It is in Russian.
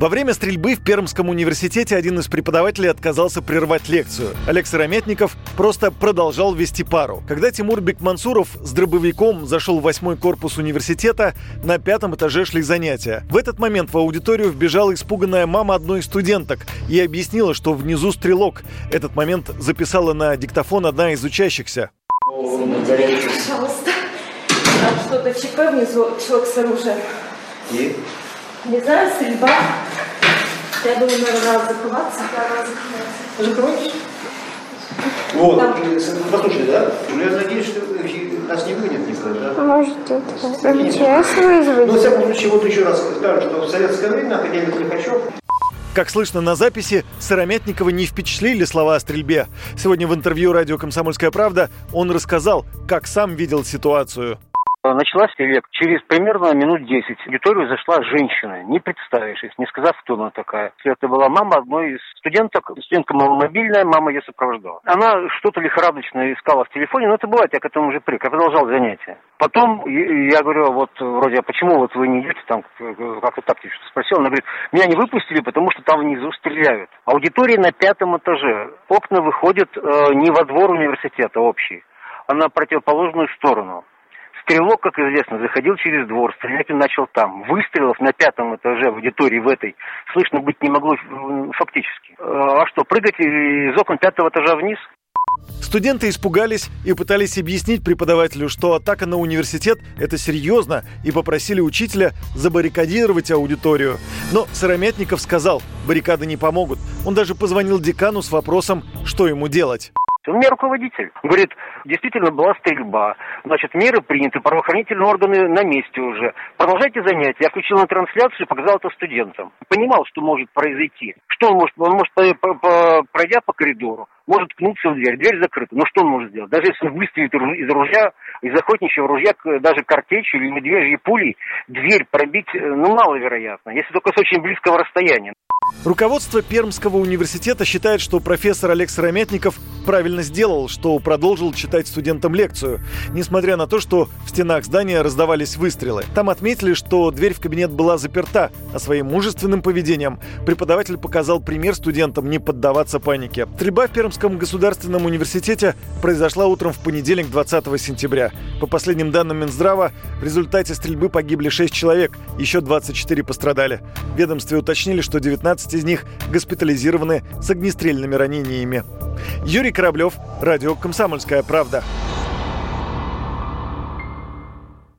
Во время стрельбы в Пермском университете один из преподавателей отказался прервать лекцию. Олег Сырометников просто продолжал вести пару. Когда Тимур Бекмансуров с дробовиком зашел в восьмой корпус университета, на пятом этаже шли занятия. В этот момент в аудиторию вбежала испуганная мама одной из студенток и объяснила, что внизу стрелок. Этот момент записала на диктофон одна из учащихся. Пожалуйста. Там что-то ЧП внизу, человек с оружием. И? Не знаю, стрельба. Я думаю, наверное, надо закрываться. Закройте. Вот, послушай, да? Ну, я надеюсь, что нас не вынет никогда, да? Может, это МЧС Ну, во вызвать? всяком случае, вот еще раз скажу, что в советское время академик Лихачев Как слышно на записи, Сырометникова не впечатлили слова о стрельбе. Сегодня в интервью радио «Комсомольская правда» он рассказал, как сам видел ситуацию. Началась лек через примерно минут 10. В аудиторию зашла женщина, не представившись, не сказав, кто она такая. Это была мама одной из студенток. Студентка маломобильная, мама ее сопровождала. Она что-то лихорадочно искала в телефоне, но это бывает, я к этому уже привык. Я продолжал занятие. Потом я говорю, вот вроде, а почему вот вы не идете там, как-то так что спросил. Она говорит, меня не выпустили, потому что там внизу стреляют. Аудитория на пятом этаже. Окна выходят э, не во двор университета общий, а на противоположную сторону. Стрелок, как известно, заходил через двор, стрелять он начал там. Выстрелов на пятом этаже в аудитории в этой слышно быть не могло фактически. Э, А что, прыгать из окон пятого этажа вниз? Студенты испугались и пытались объяснить преподавателю, что атака на университет – это серьезно, и попросили учителя забаррикадировать аудиторию. Но Сырометников сказал, баррикады не помогут. Он даже позвонил декану с вопросом, что ему делать. Он мне руководитель. Говорит, действительно была стрельба. Значит, меры приняты, правоохранительные органы на месте уже. Продолжайте занятия. Я включил на трансляцию показал это студентам. Понимал, что может произойти. Что он может? Он может, по- пройдя по коридору, может ткнуться в дверь. Дверь закрыта. Ну что он может сделать? Даже если он выстрелит из ружья, из охотничьего ружья, даже картечью или медвежьей пулей, дверь пробить, э, ну, маловероятно. Если только с очень близкого расстояния. Руководство Пермского университета считает, что профессор Олег Сырометников правильно сделал, что продолжил читать студентам лекцию, несмотря на то, что в стенах здания раздавались выстрелы. Там отметили, что дверь в кабинет была заперта, а своим мужественным поведением преподаватель показал пример студентам не поддаваться панике. Стрельба в Пермском государственном университете произошла утром в понедельник 20 сентября. По последним данным Минздрава, в результате стрельбы погибли 6 человек, еще 24 пострадали. В ведомстве уточнили, что 19 из них госпитализированы с огнестрельными ранениями. Юрий Кораблев, радио «Комсомольская правда».